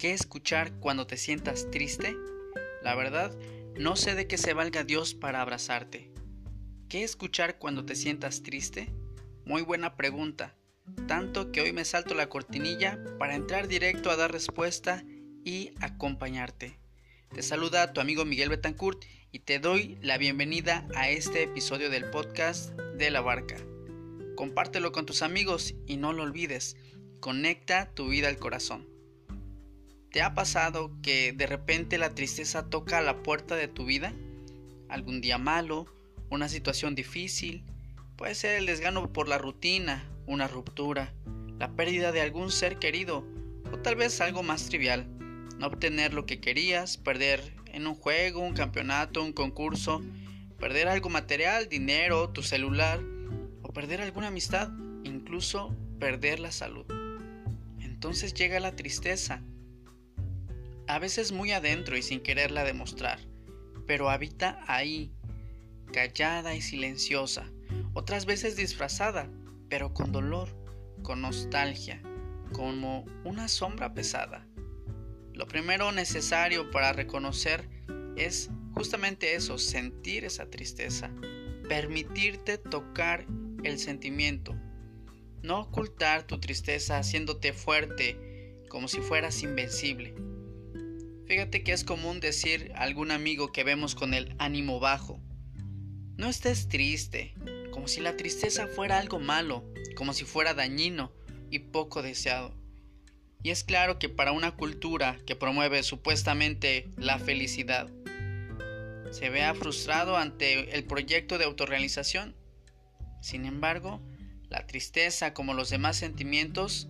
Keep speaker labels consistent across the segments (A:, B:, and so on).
A: ¿Qué escuchar cuando te sientas triste? La verdad, no sé de qué se valga Dios para abrazarte. ¿Qué escuchar cuando te sientas triste? Muy buena pregunta, tanto que hoy me salto la cortinilla para entrar directo a dar respuesta y acompañarte. Te saluda tu amigo Miguel Betancourt y te doy la bienvenida a este episodio del podcast de la barca. Compártelo con tus amigos y no lo olvides, conecta tu vida al corazón. ¿Te ha pasado que de repente la tristeza toca a la puerta de tu vida? ¿Algún día malo? ¿Una situación difícil? Puede ser el desgano por la rutina, una ruptura, la pérdida de algún ser querido o tal vez algo más trivial. No obtener lo que querías, perder en un juego, un campeonato, un concurso, perder algo material, dinero, tu celular o perder alguna amistad, incluso perder la salud. Entonces llega la tristeza a veces muy adentro y sin quererla demostrar, pero habita ahí, callada y silenciosa, otras veces disfrazada, pero con dolor, con nostalgia, como una sombra pesada. Lo primero necesario para reconocer es justamente eso, sentir esa tristeza, permitirte tocar el sentimiento, no ocultar tu tristeza haciéndote fuerte como si fueras invencible. Fíjate que es común decir a algún amigo que vemos con el ánimo bajo. No estés triste, como si la tristeza fuera algo malo, como si fuera dañino y poco deseado. Y es claro que para una cultura que promueve supuestamente la felicidad, se vea frustrado ante el proyecto de autorrealización. Sin embargo, la tristeza, como los demás sentimientos,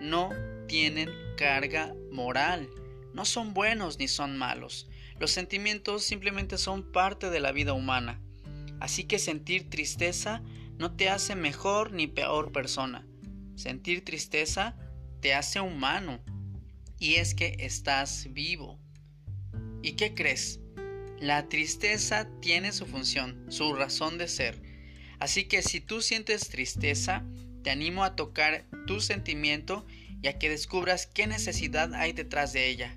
A: no tienen carga moral no son buenos ni son malos. Los sentimientos simplemente son parte de la vida humana. Así que sentir tristeza no te hace mejor ni peor persona. Sentir tristeza te hace humano. Y es que estás vivo. ¿Y qué crees? La tristeza tiene su función, su razón de ser. Así que si tú sientes tristeza, te animo a tocar tu sentimiento y a que descubras qué necesidad hay detrás de ella.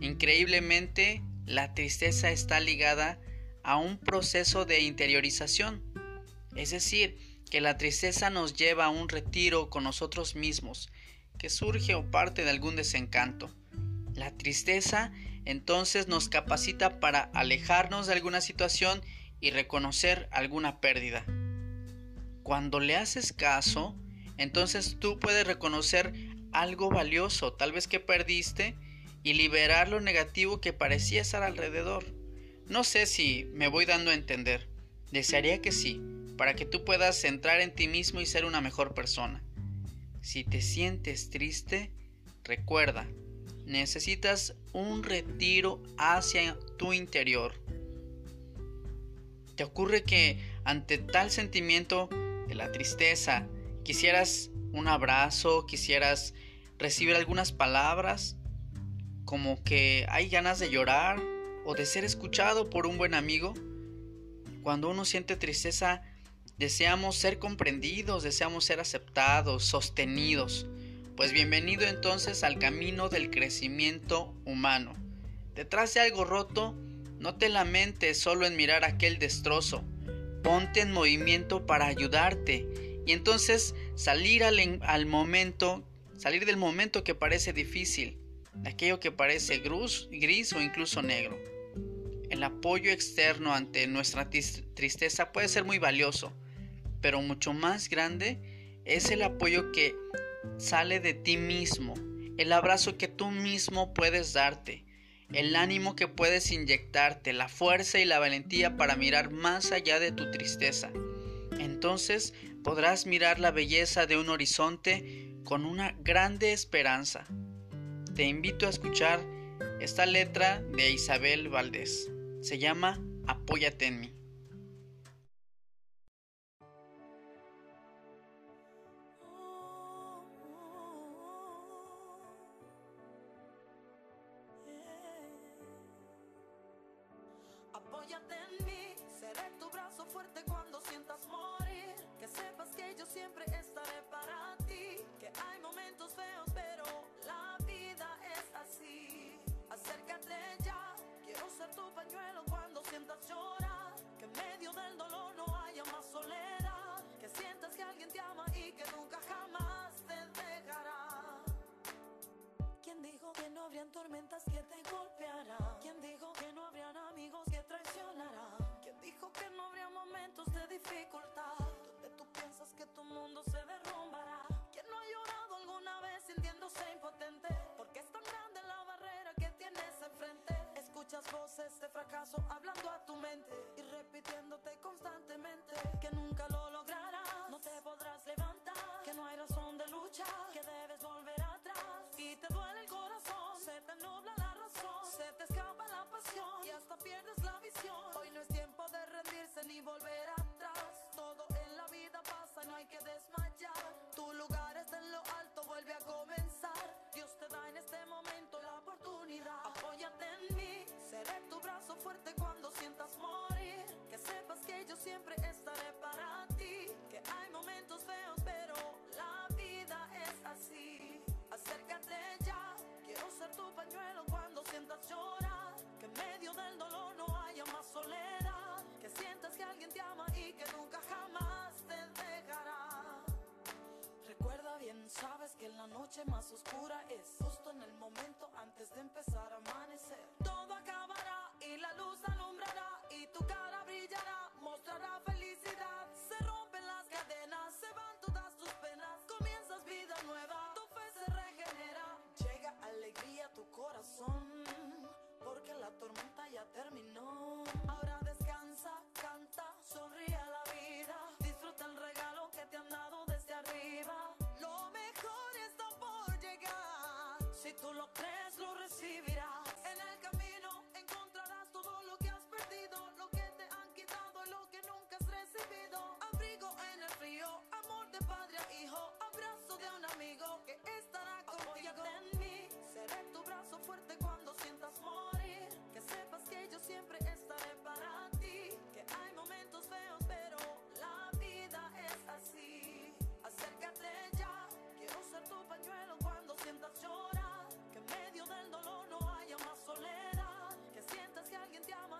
A: Increíblemente, la tristeza está ligada a un proceso de interiorización, es decir, que la tristeza nos lleva a un retiro con nosotros mismos, que surge o parte de algún desencanto. La tristeza entonces nos capacita para alejarnos de alguna situación y reconocer alguna pérdida. Cuando le haces caso, entonces tú puedes reconocer algo valioso, tal vez que perdiste, y liberar lo negativo que parecía estar alrededor. No sé si me voy dando a entender. Desearía que sí, para que tú puedas centrar en ti mismo y ser una mejor persona. Si te sientes triste, recuerda, necesitas un retiro hacia tu interior. ¿Te ocurre que ante tal sentimiento de la tristeza quisieras un abrazo, quisieras recibir algunas palabras? Como que hay ganas de llorar o de ser escuchado por un buen amigo. Cuando uno siente tristeza, deseamos ser comprendidos, deseamos ser aceptados, sostenidos. Pues bienvenido entonces al camino del crecimiento humano. Detrás de algo roto, no te lamentes solo en mirar aquel destrozo. Ponte en movimiento para ayudarte y entonces salir al, al momento, salir del momento que parece difícil aquello que parece gris, o incluso negro. El apoyo externo ante nuestra tristeza puede ser muy valioso, pero mucho más grande es el apoyo que sale de ti mismo, el abrazo que tú mismo puedes darte, el ánimo que puedes inyectarte, la fuerza y la valentía para mirar más allá de tu tristeza. Entonces podrás mirar la belleza de un horizonte con una grande esperanza. Te invito a escuchar esta letra de Isabel Valdés. Se llama Apóyate en mí.
B: Voces de fracaso hablando a tu mente y repitiéndote constantemente que nunca lo lograrás. No te podrás levantar, que no hay razón de luchar, que debes volver atrás y te duele el corazón, se te nubla la razón, se te escapa la pasión y hasta pierdes la visión. Hoy no es tiempo de rendirse ni volver atrás. Todo en la vida pasa, no hay que desmayar. Tu lugar está en lo alto, vuelve a comenzar. Fuerte cuando sientas morir. Que sepas que yo siempre estaré para ti. Que hay momentos feos, pero la vida es así. Acércate ya, quiero ser tu pañuelo cuando sientas llorar. Que en medio del dolor no haya más soledad. Que sientas que alguien te ama y que nunca jamás te dejará. Recuerda bien, sabes que la noche más oscura es justo en el momento antes de empezar a amanecer. Todo acabará y la luz alumbrará y tu cara brillará, mostrará felicidad. Se rompen las cadenas, se van todas tus penas, comienzas vida nueva, tu fe se regenera. Llega alegría a tu corazón, porque la tormenta ya terminó. Ahora descansa, canta, sonríe a la vida, disfruta el regalo que te han dado desde arriba. Lo mejor está por llegar, si tú lo crees fuerte cuando sientas morir. Que sepas que yo siempre estaré para ti. Que hay momentos feos, pero la vida es así. Acércate ya, quiero ser tu pañuelo cuando sientas llorar. Que en medio del dolor no haya más soledad. Que sientas que alguien te ama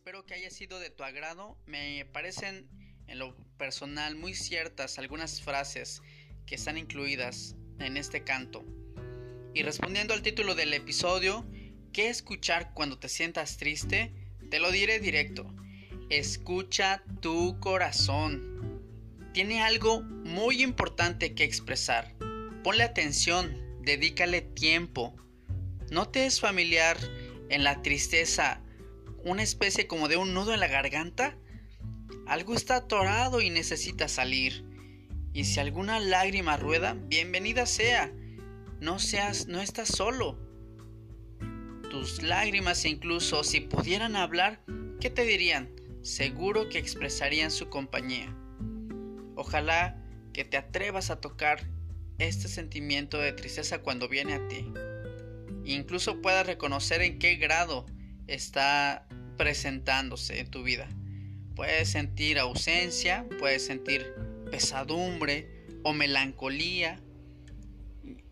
A: Espero que haya sido de tu agrado. Me parecen en lo personal muy ciertas algunas frases que están incluidas en este canto. Y respondiendo al título del episodio, ¿qué escuchar cuando te sientas triste? Te lo diré directo. Escucha tu corazón. Tiene algo muy importante que expresar. Ponle atención, dedícale tiempo. ¿No te es familiar en la tristeza una especie como de un nudo en la garganta? algo está atorado y necesita salir. Y si alguna lágrima rueda, bienvenida sea. No seas, no estás solo. Tus lágrimas incluso si pudieran hablar, ¿qué te dirían? Seguro que expresarían su compañía. Ojalá que te atrevas a tocar este sentimiento de tristeza cuando viene a ti. Incluso puedas reconocer en qué grado está presentándose en tu vida. Puedes sentir ausencia, puedes sentir pesadumbre o melancolía.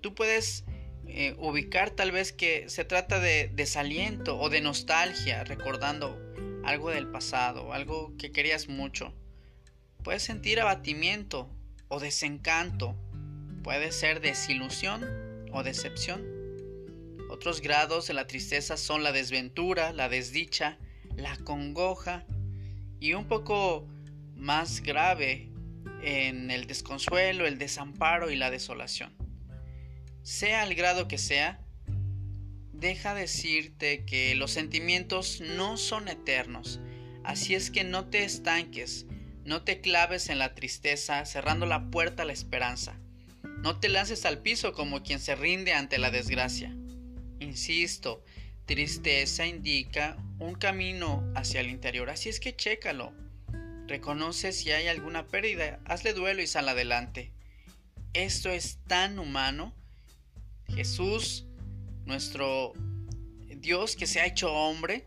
A: Tú puedes eh, ubicar tal vez que se trata de desaliento o de nostalgia, recordando algo del pasado, algo que querías mucho. Puedes sentir abatimiento o desencanto. Puede ser desilusión o decepción. Otros grados de la tristeza son la desventura, la desdicha, la congoja y un poco más grave en el desconsuelo, el desamparo y la desolación. Sea el grado que sea, deja decirte que los sentimientos no son eternos, así es que no te estanques, no te claves en la tristeza cerrando la puerta a la esperanza, no te lances al piso como quien se rinde ante la desgracia. Insisto, tristeza indica un camino hacia el interior, así es que chécalo, Reconoce si hay alguna pérdida, hazle duelo y sal adelante. Esto es tan humano. Jesús, nuestro Dios que se ha hecho hombre,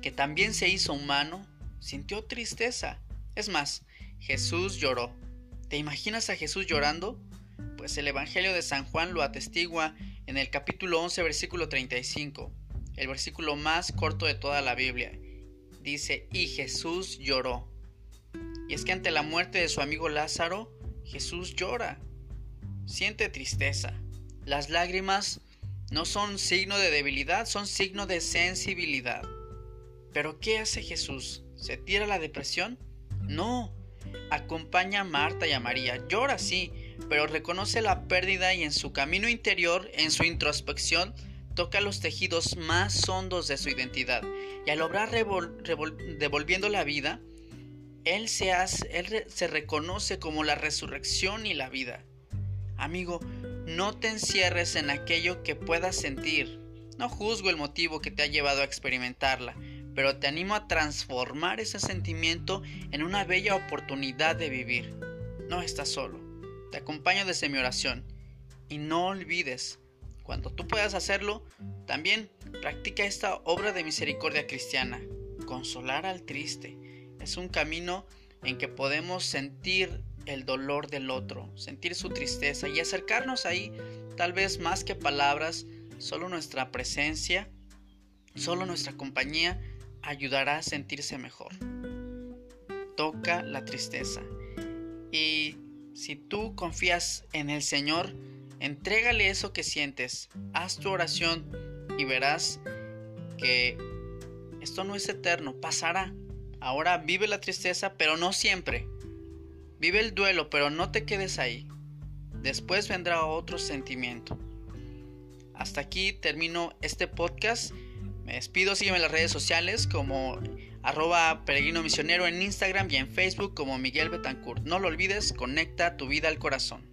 A: que también se hizo humano, sintió tristeza. Es más, Jesús lloró. ¿Te imaginas a Jesús llorando? Pues el Evangelio de San Juan lo atestigua en el capítulo 11, versículo 35, el versículo más corto de toda la Biblia. Dice, y Jesús lloró. Y es que ante la muerte de su amigo Lázaro, Jesús llora, siente tristeza. Las lágrimas no son signo de debilidad, son signo de sensibilidad. Pero ¿qué hace Jesús? ¿Se tira la depresión? No. Acompaña a Marta y a María. Llora sí, pero reconoce la pérdida y en su camino interior, en su introspección, toca los tejidos más hondos de su identidad. Y al obrar devolviendo la vida, él se, hace, él se reconoce como la resurrección y la vida. Amigo, no te encierres en aquello que puedas sentir. No juzgo el motivo que te ha llevado a experimentarla, pero te animo a transformar ese sentimiento en una bella oportunidad de vivir. No estás solo. Te acompaño desde mi oración. Y no olvides, cuando tú puedas hacerlo, también practica esta obra de misericordia cristiana, consolar al triste es un camino en que podemos sentir el dolor del otro, sentir su tristeza y acercarnos ahí, tal vez más que palabras, solo nuestra presencia, solo nuestra compañía ayudará a sentirse mejor. Toca la tristeza. Y si tú confías en el Señor, entrégale eso que sientes, haz tu oración y verás que esto no es eterno, pasará. Ahora vive la tristeza, pero no siempre. Vive el duelo, pero no te quedes ahí. Después vendrá otro sentimiento. Hasta aquí termino este podcast. Me despido, sígueme en las redes sociales como arroba peregrino misionero en Instagram y en Facebook como Miguel Betancourt. No lo olvides, conecta tu vida al corazón.